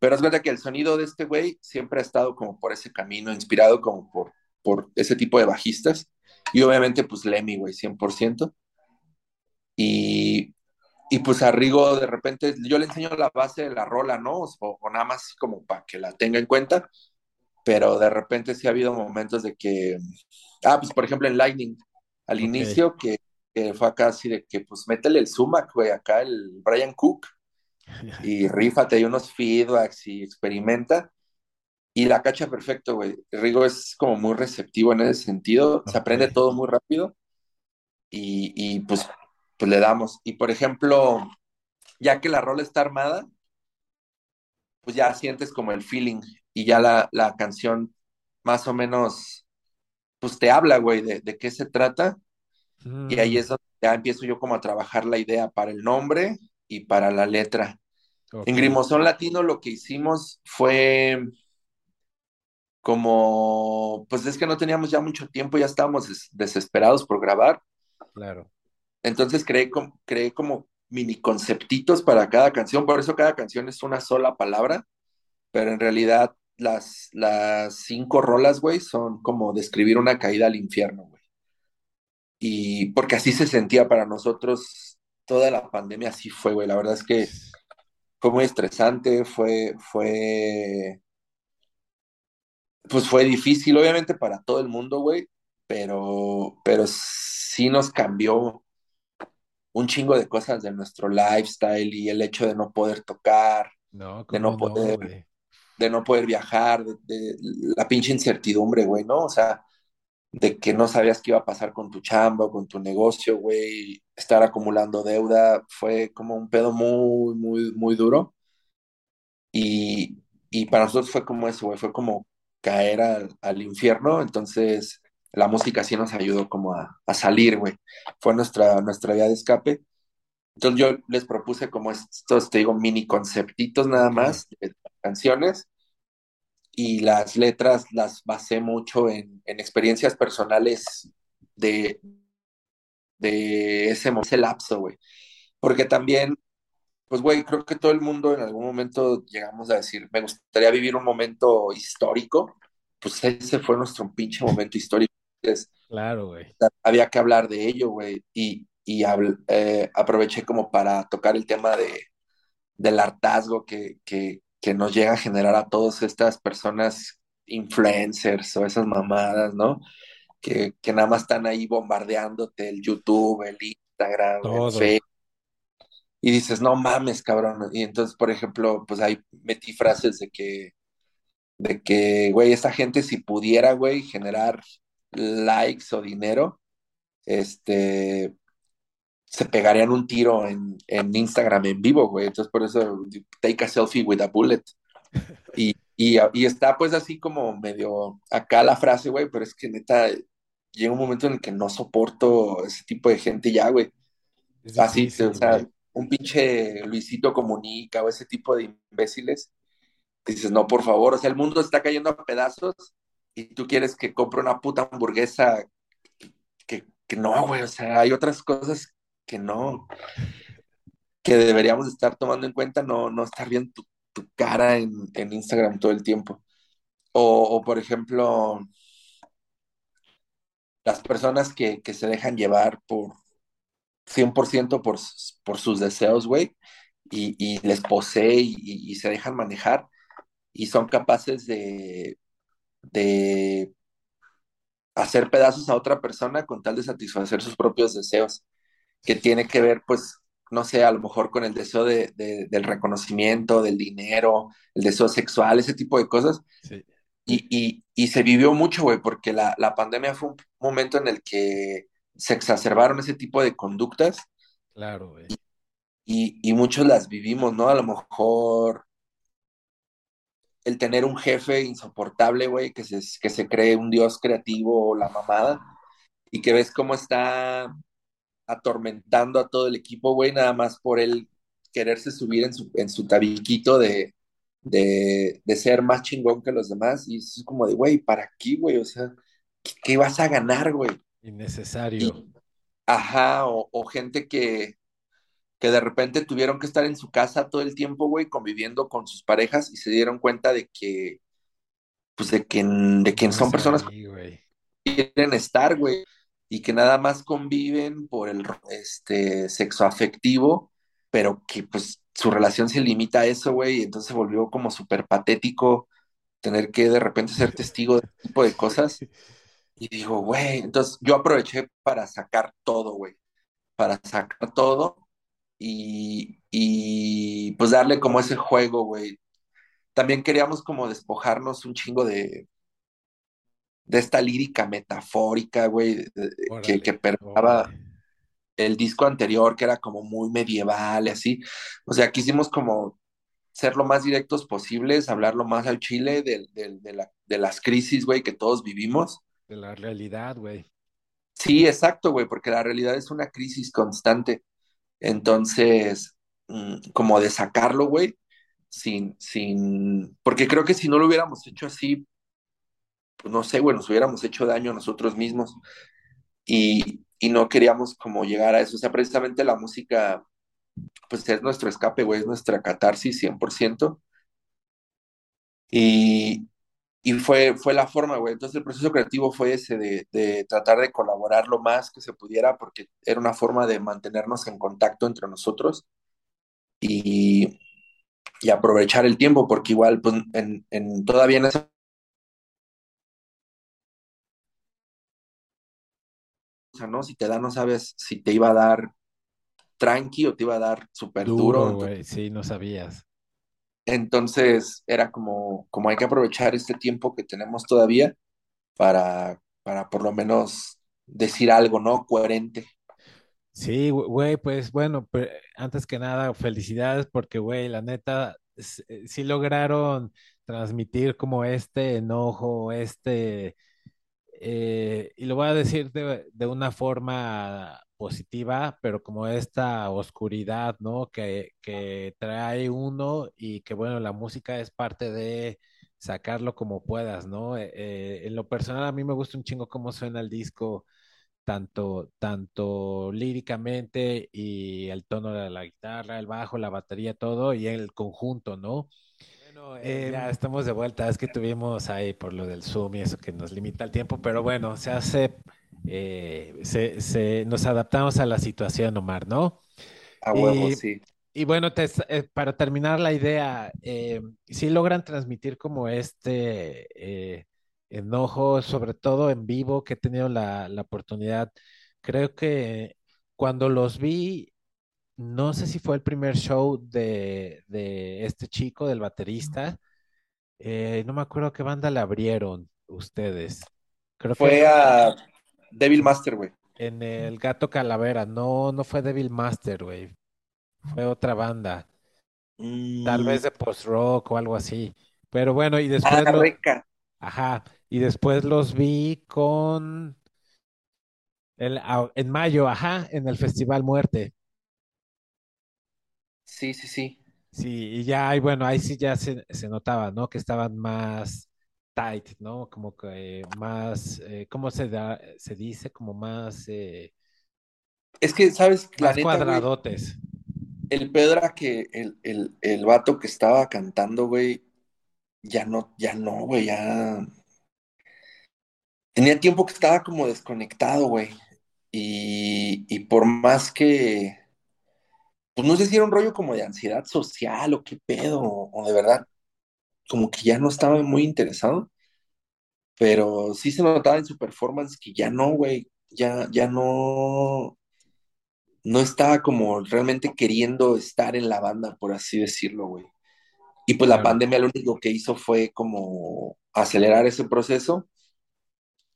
pero es verdad que el sonido de este güey siempre ha estado como por ese camino, inspirado como por, por ese tipo de bajistas. Y obviamente, pues Lemmy, güey, 100%. Y, y pues a Rigo de repente yo le enseño la base de la rola, ¿no? O, o nada más como para que la tenga en cuenta, pero de repente sí ha habido momentos de que, ah, pues por ejemplo en Lightning, al Ok. inicio que, que fue acá así de que pues métele el sumac, güey, acá el Brian Cook y rífate ahí unos feedbacks y experimenta. Y la cacha perfecto, güey. Rigo es como muy receptivo en ese sentido, se Ok. aprende todo muy rápido y, y pues, pues le damos. Y por ejemplo, ya que la rola está armada, pues ya sientes como el feeling y ya la, la canción más o menos, pues te habla, güey, de, de qué se trata. Y ahí Mm, es donde ya empiezo yo como a trabajar la idea para el nombre y para la letra. En Grimosón Latino lo que hicimos fue como, pues es que no teníamos ya mucho tiempo, ya estábamos des- desesperados por grabar. claro. Entonces creé, com- creé como mini conceptitos para cada canción, por eso cada canción es una sola palabra, pero en realidad las, las cinco rolas, güey, son como describir una caída al infierno, güey. Y porque así se sentía para nosotros toda la pandemia, así fue, güey. La verdad es que fue muy estresante, fue, fue, pues fue difícil, obviamente para todo el mundo, güey, pero, pero sí nos cambió un chingo de cosas de nuestro lifestyle y el hecho de no poder tocar, No, de no poder, de no poder viajar, de, de la pinche incertidumbre, güey, ¿no? O sea, de que no sabías qué iba a pasar con tu chamba con tu negocio, güey, estar acumulando deuda, fue como un pedo muy, muy, muy duro. Y, y para nosotros fue como eso, güey, fue como caer al, al infierno, entonces la música sí nos ayudó como a, a salir, güey. Fue nuestra, nuestra vía de escape. Entonces yo les propuse como estos, te digo, mini conceptitos nada más, de canciones, y las letras las basé mucho en, en experiencias personales de, de ese, ese lapso, güey. Porque también, pues, güey, creo que todo el mundo en algún momento llegamos a decir, me gustaría vivir un momento histórico, pues ese fue nuestro pinche momento histórico. Claro, güey. Había que hablar de ello, güey, y, y eh, aproveché como para tocar el tema de, del hartazgo que, que, que nos llega a generar a todas estas personas influencers o esas mamadas, ¿no? Que, que nada más están ahí bombardeándote el YouTube, el Instagram, el Facebook. Y dices, no mames, cabrón. Y entonces, por ejemplo, pues ahí metí frases de que, de que, güey, esta gente si pudiera, güey, generar likes o dinero, este, se pegarían un tiro en, en Instagram en vivo, güey. Entonces, por eso, take a selfie with a bullet. Y, y, y, está pues así como medio acá la frase, güey, pero es que neta, llega un momento en el que no soporto ese tipo de gente ya, güey. Así, o sea, un pinche Luisito Comunica o ese tipo de imbéciles. Dices, no, por favor, o sea, el mundo está cayendo a pedazos y tú quieres que compre una puta hamburguesa que, que no, güey, o sea, hay otras cosas que no, que deberíamos estar tomando en cuenta, no, no estar viendo tu, cara en, Instagram todo el tiempo. O, por ejemplo, las personas que, se dejan llevar por 100% por, por sus deseos, güey, y, les posee y, se dejan manejar y son capaces de, de hacer pedazos a otra persona con tal de satisfacer sus propios deseos que tiene que ver, pues, no sé, a lo mejor con el deseo de, del reconocimiento, del dinero, el deseo sexual, ese tipo de cosas. Y, se vivió mucho, güey, porque la, pandemia fue un momento en el que se exacerbaron ese tipo de conductas. Claro, güey. Y, y, muchos las vivimos, ¿no? A lo mejor el tener un jefe insoportable, güey, que se, que se cree un dios creativo o la mamada, y que ves cómo está atormentando a todo el equipo, güey, nada más por él quererse subir en su, en su tabiquito de, de, ser más chingón que los demás. Y es como de, güey, ¿para qué, güey? O sea, ¿qué, vas a ganar, güey? Innecesario. ajá, o, gente que, que de repente tuvieron que estar en su casa todo el tiempo, güey, conviviendo con sus parejas y se dieron cuenta de que, pues de que, de que son personas que quieren estar, güey y que nada más conviven por el este, sexo afectivo, pero que pues su relación se limita a eso, güey, y entonces se volvió como súper patético tener que de repente ser testigo de este tipo de cosas. Y digo, güey, entonces yo aproveché para sacar todo, güey, para sacar todo y, y pues darle como ese juego, güey. También queríamos como despojarnos un chingo de, de esta lírica metafórica, güey, que, que permeaba el disco anterior, que era como muy medieval y así. O sea, quisimos como ser lo más directos posibles, hablar lo más al chile de, de, las crisis, güey, que todos vivimos. De la realidad, güey. Sí, exacto, güey, porque la realidad es una crisis constante. Entonces, mm, como de sacarlo, güey, sin, sin, porque creo que si no lo hubiéramos hecho así, pues no sé, güey, nos hubiéramos hecho daño a nosotros mismos y, no queríamos como llegar a eso. O sea, precisamente la música, pues es nuestro escape, güey, es nuestra catarsis 100%. Y, y fue, fue la forma, güey. Entonces el proceso creativo fue ese de, tratar de colaborar lo más que se pudiera porque era una forma de mantenernos en contacto entre nosotros y, y aprovechar el tiempo porque igual pues en, en todavía en ese ¿no? Si te da, no sabes si te iba a dar tranqui o te iba a dar súper duro. duro sí, no sabías. Entonces era como, como hay que aprovechar este tiempo que tenemos todavía para, para por lo menos decir algo, ¿no? Coherente. Sí, güey, pues bueno, antes que nada, felicidades porque, güey, la neta, eh, sí lograron transmitir como este enojo, este, eh, y lo voy a decir de, de, una forma positiva, pero como esta oscuridad, ¿no? Que, que trae uno y que, bueno, la música es parte de sacarlo como puedas, ¿no? Eh, en lo personal, a mí me gusta un chingo cómo suena el disco tanto, tanto líricamente y el tono de la guitarra, el bajo, la batería, todo, y el conjunto, ¿no? Bueno, eh, ya estamos de vuelta, es que tuvimos ahí por lo del Zoom y eso que nos limita el tiempo, pero bueno, se hace, eh, se, nos adaptamos a la situación, Omar, ¿no? A huevo, sí. Y bueno, eh, para terminar la idea, sí logran transmitir como este enojo, sobre todo en vivo, que he tenido la, oportunidad. Creo que cuando los vi, no sé si fue el primer show de, este chico, del baterista. Eh, no me acuerdo qué banda le abrieron ustedes. Creo fue a Devil Master, güey. En el Gato Calavera. No, no fue Devil Master, güey. Fue otra banda. Tal vez mm. de post-rock o algo así. Pero bueno, y después. Ah, Ajá. Y después los vi con el, en mayo, ajá, en el Festival Muerte. Sí, sí, sí. Sí, y ya, y bueno, ahí sí ya se, notaba, ¿no? Que estaban más tight, ¿no? Como que más, eh, ¿cómo se, da, se dice? Como más... Eh, es que, ¿sabes? Más cuadradotes. el Pedra que el, el, el vato que estaba cantando, güey, ya no, ya no, güey, ya tenía tiempo que estaba como desconectado, güey. Y, y, por más que, pues no sé si era un rollo como de ansiedad social o qué pedo, o, de verdad, como que ya no estaba muy interesado, pero sí se notaba en su performance que ya no, güey, ya, ya no, no estaba como realmente queriendo estar en la banda, por así decirlo, güey. Y pues la pandemia lo único que hizo fue como acelerar ese proceso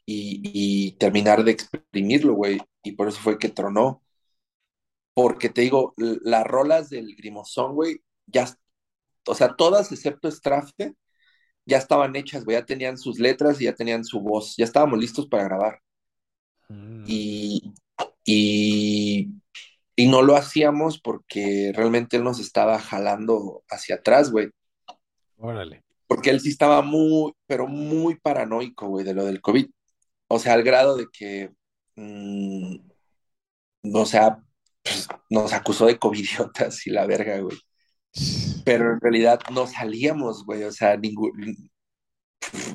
y, terminar de exprimirlo, güey. Y por eso fue que tronó. Porque te digo, las rolas del Grimosón, güey, ya, o sea, todas excepto Strafe, ya estaban hechas, güey, ya tenían sus letras y ya tenían su voz, ya estábamos listos para grabar. Mm. Y, y, y no lo hacíamos porque realmente él nos estaba jalando hacia atrás, güey. Órale. Porque él sí estaba muy, pero muy paranoico, güey, de lo del COVID. O sea, al grado de que, mm, o sea, pues, nos acusó de covidiotas y la verga, güey. Pero en realidad no salíamos, güey, o sea, ningún...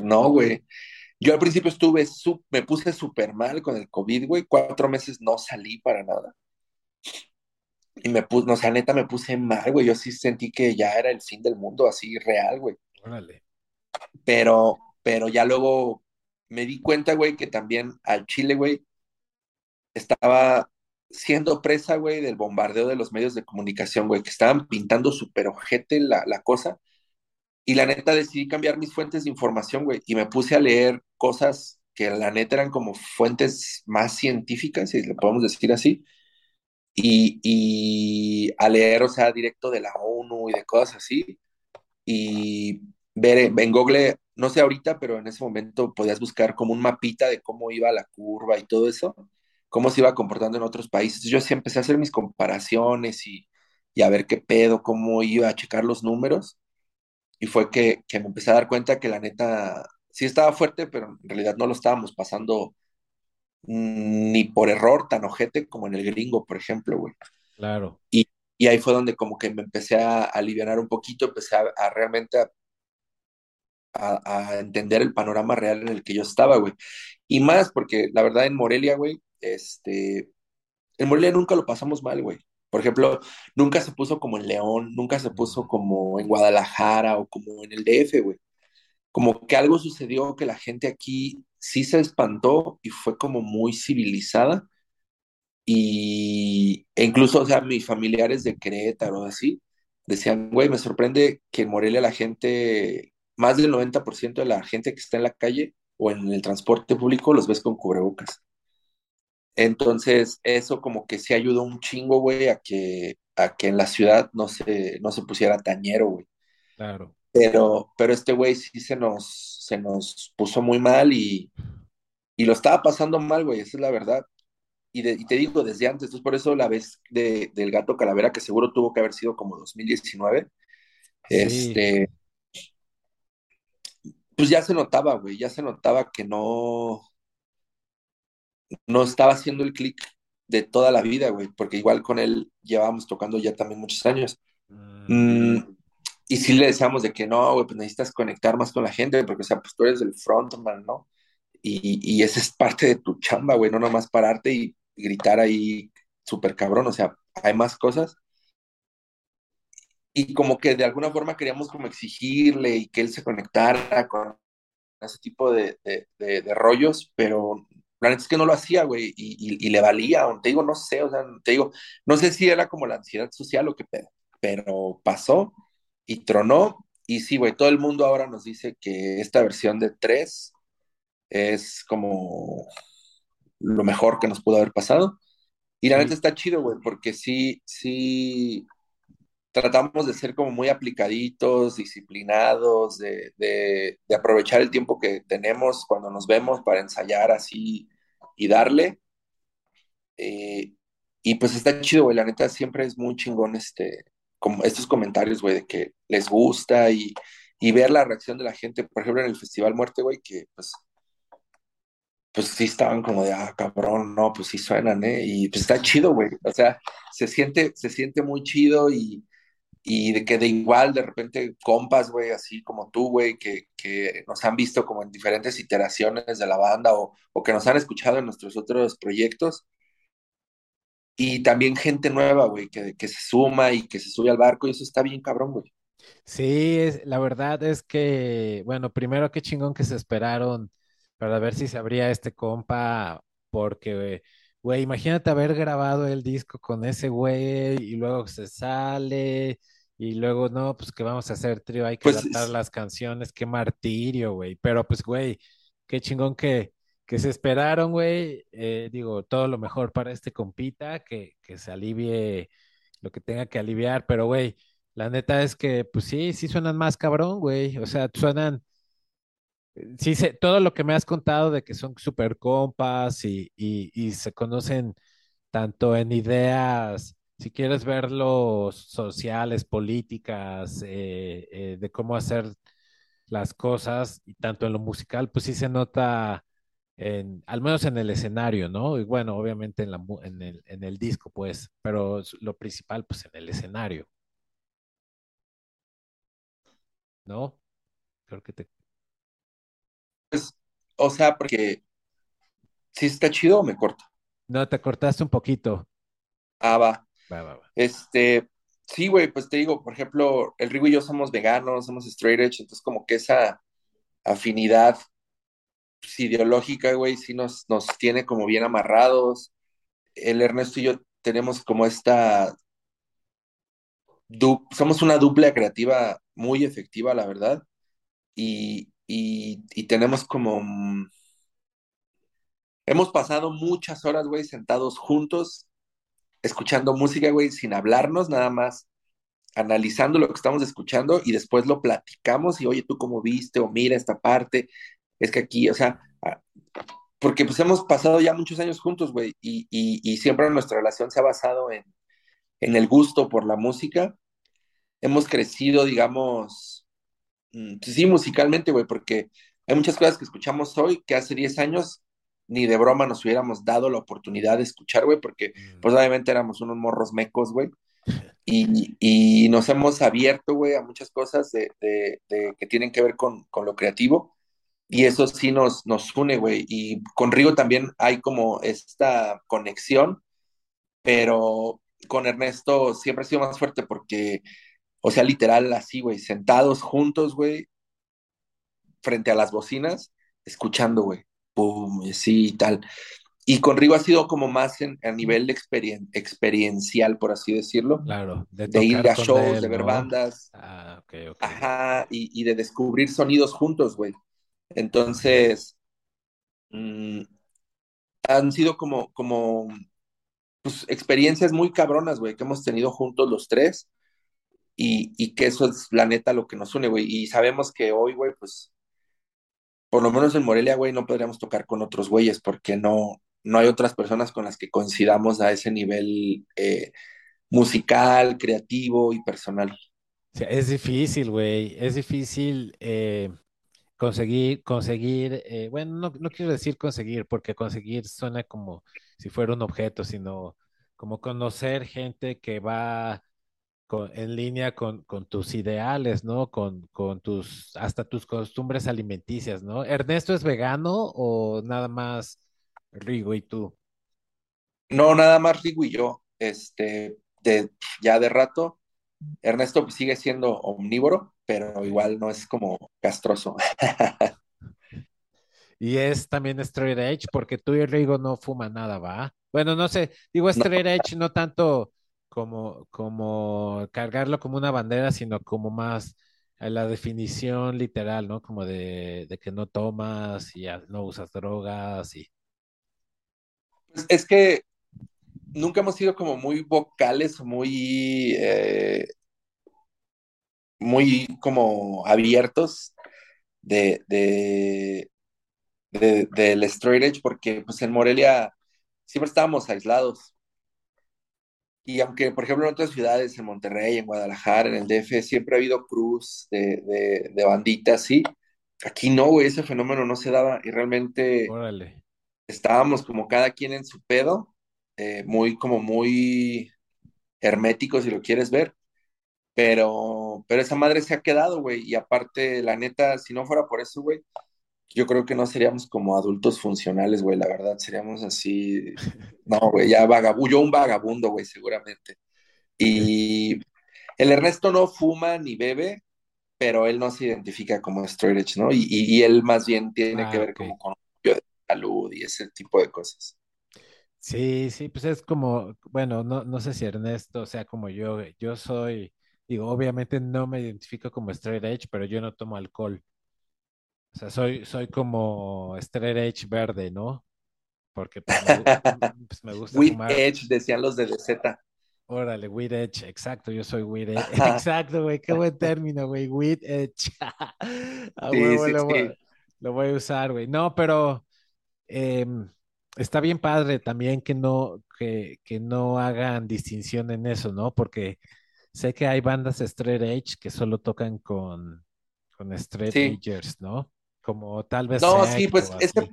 No, güey. Yo al principio estuve, me puse súper mal con el COVID, güey. Cuatro meses no salí para nada. Y me puse, no, o sea, neta me puse mal, güey. Yo sí sentí que ya era el fin del mundo, así real, güey. Órale. Pero, pero ya luego me di cuenta, güey, que también al Chile, güey, estaba siendo presa, güey, del bombardeo de los medios de comunicación, güey, que estaban pintando súper ojete la, la cosa. Y la neta decidí cambiar mis fuentes de información, güey, y me puse a leer cosas que la neta eran como fuentes más científicas, si le podemos decir así, y, y a leer, o sea, directo de la ONU y de cosas así, y ver en Google no sé ahorita, pero en ese momento podías buscar como un mapita de cómo iba la curva y todo eso, cómo se iba comportando en otros países. Yo sí empecé a hacer mis comparaciones y, a ver qué pedo, cómo iba a checar los números. Y fue que, me empecé a dar cuenta que la neta sí estaba fuerte, pero en realidad no lo estábamos pasando ni por error tan ojete como en el gringo, por ejemplo, güey. Claro. Y, ahí fue donde como que me empecé a aliviar un poquito, empecé a, a realmente a a, entender el panorama real en el que yo estaba, güey. Y más porque la verdad en Morelia, güey, este, en Morelia nunca lo pasamos mal, güey. Por ejemplo, nunca se puso como en León, nunca se puso como en Guadalajara o como en el DF, güey. Como que algo sucedió que la gente aquí sí se espantó y fue como muy civilizada. Y e incluso, o sea, mis familiares de Querétaro, así, decían, güey, me sorprende que en Morelia la gente más del 90% de la gente que está en la calle o en el transporte público, los ves con cubrebocas. Entonces, eso como que sí ayudó un chingo, güey, a que, a que en la ciudad no se, no se pusiera tañero, güey. Claro. Pero, pero este güey sí se nos, se nos puso muy mal y, y lo estaba pasando mal, güey, esa es la verdad. Y, de- y te digo desde antes, entonces por eso la vez de, del gato calavera, que seguro tuvo que haber sido como 2019, Sí, este, pues ya se notaba, güey, ya se notaba que no, no estaba haciendo el click de toda la vida, güey, porque igual con él llevábamos tocando ya también muchos años. mm, Mm, y sí le decíamos de que no, güey, pues necesitas conectar más con la gente, porque, o sea, pues tú eres el frontman, ¿no? Y, y esa es parte de tu chamba, güey, no nomás pararte y gritar ahí súper cabrón, o sea, hay más cosas. Y como que de alguna forma queríamos como exigirle y que él se conectara con ese tipo de, de, de, de rollos, pero la neta es que no lo hacía, güey, y, y, y, le valía, o te digo, no sé, o sea, te digo, no sé si era como la ansiedad social o qué pedo, pero pasó y tronó, y sí, güey, todo el mundo ahora nos dice que esta versión de 3 es como lo mejor que nos pudo haber pasado, y la neta está chido, güey, porque sí, sí, tratamos de ser como muy aplicaditos, disciplinados, de, de, de, aprovechar el tiempo que tenemos cuando nos vemos para ensayar así y darle. Eh, y pues está chido, güey, la neta siempre es muy chingón este, como estos comentarios, güey, de que les gusta y, y, ver la reacción de la gente, por ejemplo, en el Festival Muerte, güey, que pues, pues sí estaban como de, ah, cabrón, no, pues sí suenan, ¿eh? Y pues está chido, güey, o sea, se siente, se siente muy chido y, y de que de igual de repente compas, güey, así como tú, güey, que, que, nos han visto como en diferentes iteraciones de la banda o, o, que nos han escuchado en nuestros otros proyectos. Y también gente nueva, güey, que, que, se suma y que se sube al barco y eso está bien cabrón, güey. Sí, es, la verdad es que, bueno, primero qué chingón que se esperaron para ver si se abría este compa, porque, güey, imagínate haber grabado el disco con ese güey y luego se sale y luego, no, pues que vamos a hacer trío, hay que adaptar Pues las canciones, qué martirio, güey, pero pues, güey, qué chingón que, que se esperaron, güey, eh, digo, todo lo mejor para este compita, que, que se alivie lo que tenga que aliviar, pero, güey. La neta es que, pues sí, sí suenan más cabrón, güey. O sea, suenan, sí, sé, todo lo que me has contado de que son súper compas y, y, y se conocen tanto en ideas, si quieres verlos sociales, políticas, eh, eh, de cómo hacer las cosas, y tanto en lo musical, pues sí se nota, en, al menos en el escenario, ¿no? Y bueno, obviamente en, la, mu- en el, en el disco, pues, pero lo principal, pues en el escenario, ¿no? Creo que te... o sea, porque si está chido o me corto. No, te cortaste un poquito. Ah, va. Este, sí, güey, pues te digo, por ejemplo, el Rigo y yo somos veganos, somos straight edge, entonces como que esa afinidad ideológica, güey, sí nos, nos tiene como bien amarrados. El Ernesto y yo tenemos como esta, du- somos una dupla creativa muy efectiva, la verdad, y, y, y tenemos como, mm, hemos pasado muchas horas, güey, sentados juntos, escuchando música, güey, sin hablarnos, nada más analizando lo que estamos escuchando y después lo platicamos y, oye, ¿tú cómo viste? O mira esta parte, es que aquí, o sea, ah, porque pues hemos pasado ya muchos años juntos, güey, y, y, y siempre nuestra relación se ha basado en, en el gusto por la música. Hemos crecido, digamos, mm, sí, musicalmente, güey, porque hay muchas cosas que escuchamos hoy que hace 10 años ni de broma nos hubiéramos dado la oportunidad de escuchar, güey, porque Mm, pues obviamente éramos unos morros mecos, güey, y, y nos hemos abierto, güey, a muchas cosas de, de- de- que tienen que ver con, con lo creativo. Y eso sí nos, nos une, güey. Y con Rigo también hay como esta conexión, pero con Ernesto siempre ha sido más fuerte porque, o sea, literal así, güey, sentados juntos, güey, frente a las bocinas, escuchando, güey, pum, y así y tal. Y con Rigo ha sido como más en, a nivel de experien- experiencial, por así decirlo, claro, de de ir a shows, de él, ver ¿no? bandas, Ah, ok, ok. ajá, y, y de descubrir sonidos juntos, güey. Entonces, mm, han sido como, como pues, experiencias muy cabronas, güey, que hemos tenido juntos los tres y, y que eso es la neta lo que nos une, güey. Y sabemos que hoy, güey, pues por lo menos en Morelia, güey, no podríamos tocar con otros güeyes porque no, no hay otras personas con las que coincidamos a ese nivel eh, musical, creativo y personal. Es difícil, güey, es difícil eh, conseguir, conseguir, eh, bueno, no, no quiero decir conseguir, porque conseguir suena como si fuera un objeto, sino como conocer gente que va con- en línea con, con tus ideales, ¿no? Con, con tus, hasta tus costumbres alimenticias, ¿no? ¿Ernesto es vegano o nada más Rigo y tú? No, nada más Rigo y yo, este, de, ya de rato. Ernesto sigue siendo omnívoro, pero igual no es como castroso. Y es también straight edge, porque tú y Rigo no fuman nada, ¿va? Bueno, no sé, digo No, straight edge no tanto como, como cargarlo como una bandera, sino como más a la definición literal, ¿no? Como de, que no tomas y no usas drogas y... pues, es que nunca hemos sido como muy vocales, muy, eh, muy como abiertos de, de- del straight edge, porque pues en Morelia siempre estábamos aislados. Y aunque, por ejemplo, en otras ciudades, en Monterrey, en Guadalajara, en el DF, siempre ha habido cruz de, de, de banditas, sí. Aquí no, güey, ese fenómeno no se daba y realmente Órale. estábamos como cada quien en su pedo, eh, muy, como muy herméticos, si lo quieres ver, pero, pero esa madre se ha quedado, güey, y aparte, la neta, si no fuera por eso, güey, yo creo que no seríamos como adultos funcionales, güey, la verdad, seríamos así, no, güey, ya vagabundo, yo un vagabundo, güey, seguramente. Y el Ernesto no fuma ni bebe, pero él no se identifica como straight edge, ¿no? Y, y, y él más bien tiene que Ah, ver ok. como con de salud y ese tipo de cosas. Sí, sí, pues es como, bueno, no, no sé si Ernesto sea como yo, yo soy, digo, obviamente no me identifico como straight edge, pero yo no tomo alcohol. O sea, soy, soy como straight edge verde, ¿no? Porque pues me, pues me gusta fumar. Edge, decían los de DZ. Órale, weed edge, exacto, yo soy weed edge. Ajá. Exacto, güey, qué buen término, güey, weed edge. Sí, sí, lo voy, sí. lo voy a usar, güey. No, pero em, está bien padre también que no, que, que no hagan distinción en eso, ¿no? Porque sé que hay bandas straight edge que solo tocan con, con straight edgers, ¿no? Como tal vez No, sí, pues ese,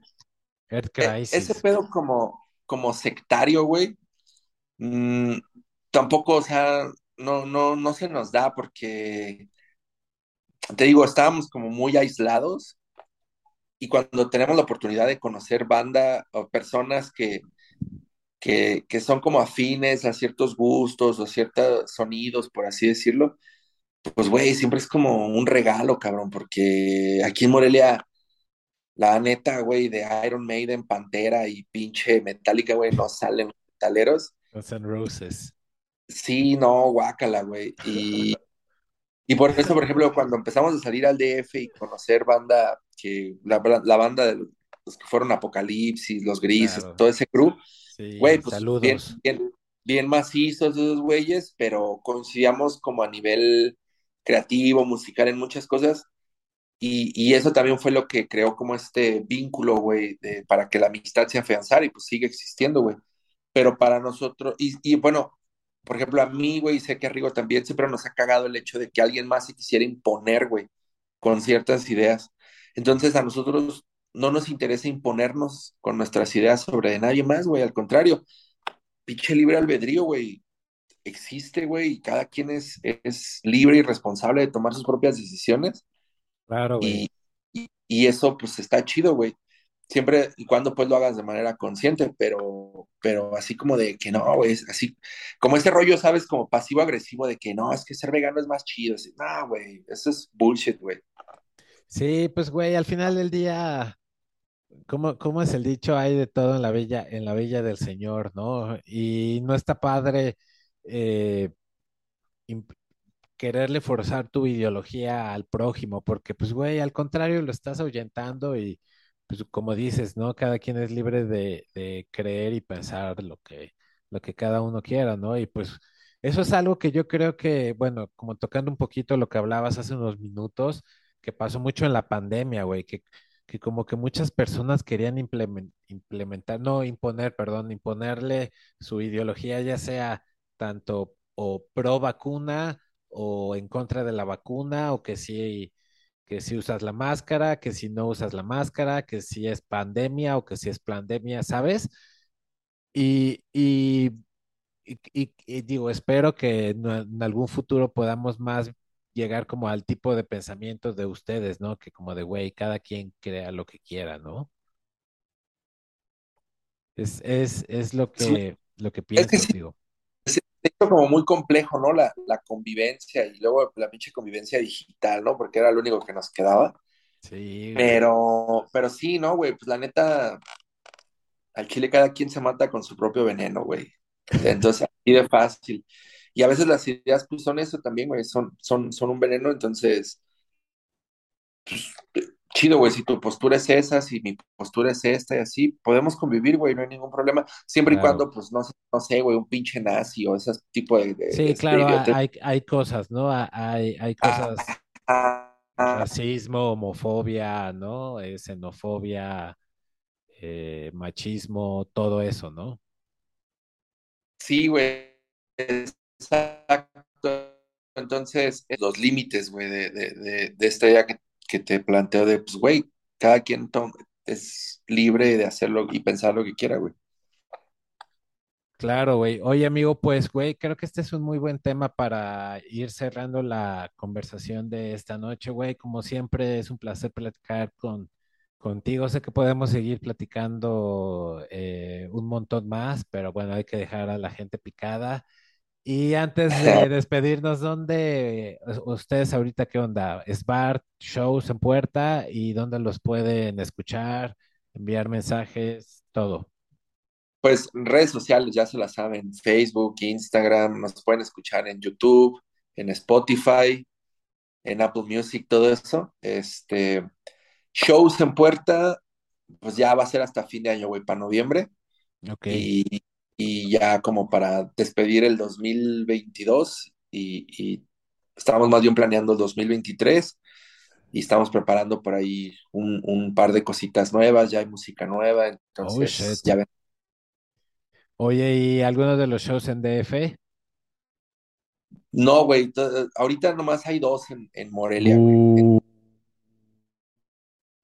e- ese pedo como, como sectario, güey, mm, tampoco, o sea, no, no, no se nos da porque, te digo, estábamos como muy aislados y cuando tenemos la oportunidad de conocer banda o personas que, que, que son como afines a ciertos gustos o ciertos sonidos, por así decirlo, pues, güey, siempre es como un regalo, cabrón, porque aquí en Morelia, la neta, güey, de Iron Maiden, Pantera y pinche Metallica, güey, no salen metaleros. Guns N' Roses. Sí, no, guácala, güey. Y, y por eso, por ejemplo, cuando empezamos a salir al DF y conocer banda, que la, la banda de los que fueron Apocalipsis, Los Grises, Claro. todo ese crew, Sí, güey, pues bien, bien, bien macizos esos güeyes, pero coincidíamos como a nivel creativo, musical en muchas cosas. Y, y eso también fue lo que creó como este vínculo, güey, para que la amistad se afianzara y pues sigue existiendo, güey. Pero para nosotros, y, y bueno, por ejemplo, a mí, güey, sé que a Rigo también siempre nos ha cagado el hecho de que alguien más se quisiera imponer, güey, con ciertas ideas. Entonces a nosotros no nos interesa imponernos con nuestras ideas sobre nadie más, güey, al contrario, pinche libre albedrío, güey, existe, güey, y cada quien es, es libre y responsable de tomar sus propias decisiones. Claro, güey. Y, y, y eso pues está chido, güey. Siempre y cuando pues lo hagas de manera consciente, pero, pero así como de que no, güey, es así, como ese rollo, ¿sabes? Como pasivo-agresivo de que no, es que ser vegano es más chido. Así, no, güey, eso es bullshit, güey. Sí, pues, güey, al final del día, ¿cómo, cómo es el dicho? Hay de todo en la bella, en la bella del Señor, ¿no? Y no está padre eh, quererle forzar tu ideología al prójimo, porque, pues, güey, al contrario, lo estás ahuyentando y pues como dices, ¿no? Cada quien es libre de, de creer y pensar lo que, lo que cada uno quiera, ¿no? Y pues eso es algo que yo creo que, bueno, como tocando un poquito lo que hablabas hace unos minutos, que pasó mucho en la pandemia, güey, que, que como que muchas personas querían implemen- implementar, no imponer, perdón, imponerle su ideología, ya sea tanto o pro vacuna o en contra de la vacuna, o que si, que si usas la máscara, que si no usas la máscara, que si es pandemia o que si es pandemia, ¿sabes? Y, y, y- y- y digo, espero que en, algún futuro podamos más llegar como al tipo de pensamiento de ustedes, ¿no? Que como de, güey, cada quien crea lo que quiera, ¿no? Es, es, es lo Sí, que, lo que es que pienso, sí, digo. Hizo como muy complejo, ¿no? La, la convivencia y luego la pinche convivencia digital, ¿no? Porque era lo único que nos quedaba. Sí. Pero, pero sí, ¿no, güey? Pues la neta, al chile cada quien se mata con su propio veneno, güey. Entonces, así de fácil. Y a veces las ideas, pues son eso también, güey, son, son, son un veneno, entonces, chido, güey, si tu postura es esa, si mi postura es esta y así, podemos convivir, güey, no hay ningún problema, siempre y cuando, pues, no, sé- no sé, güey, un pinche nazi o ese tipo de, de, Sí, de, claro, hay, hay cosas, ¿no? Ha- Hay, hay Ah, cosas, ah, ah, racismo, homofobia, ¿no? Eh, xenofobia, eh, machismo, todo eso, ¿no? sí, güey, exacto. Entonces, los límites, güey, de, de, de, de esta idea que, que te planteo de, pues, güey, cada quien es libre de hacerlo y pensar lo que quiera, güey. Claro, güey. Oye, amigo, pues, güey, creo que este es un muy buen tema para ir cerrando la conversación de esta noche, güey. Como siempre, es un placer platicar con, contigo. Sé que podemos seguir platicando eh, un montón más, pero bueno, hay que dejar a la gente picada. Y antes de despedirnos, ¿dónde ustedes ahorita qué onda? ¿Es bar, shows en puerta y dónde los pueden escuchar, enviar mensajes, todo? Pues redes sociales ya se las saben, Facebook, Instagram, nos pueden escuchar en YouTube, en Spotify, en Apple Music, todo eso. Este, shows en puerta, pues ya va a ser hasta fin de año, güey, para noviembre. Ok. Y, y ya como para despedir el 2022 y, y estamos más bien planeando el 2023 y estamos preparando por ahí un, un par de cositas nuevas, ya hay música nueva, Oh, entonces shit. ya ven. Oye, ¿y algunos de los shows en DF? No, güey, ahorita nomás hay dos en, en Morelia. En, Uh,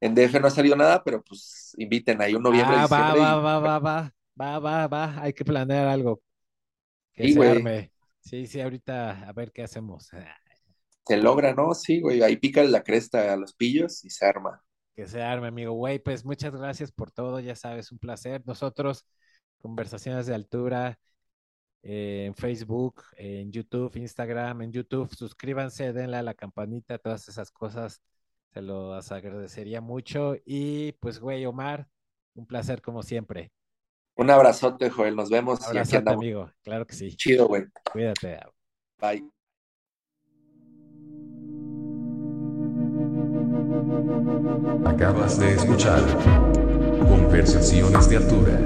en DF no ha salido nada, pero pues inviten ahí un noviembre, ah, va, va, va, va, va, va, va, va. Hay que planear algo que sí, se güey, arme. Sí, sí, ahorita a ver qué hacemos. Se logra, ¿no? Sí, güey, ahí pica la cresta a los pillos y se arma. Que se arme, amigo. Güey, pues muchas gracias por todo. Ya sabes, un placer. Nosotros, conversaciones de altura. eh, en Facebook, en YouTube, Instagram, en YouTube. Suscríbanse, denle a la campanita, todas esas cosas. Se los agradecería mucho. Y pues, güey, Omar, un placer como siempre. Un abrazote, Joel, nos Un vemos y aquí abrazote, andamos. amigo. Claro que sí. Chido, güey. Cuídate. Bye. Acabas de escuchar Conversaciones de Altura.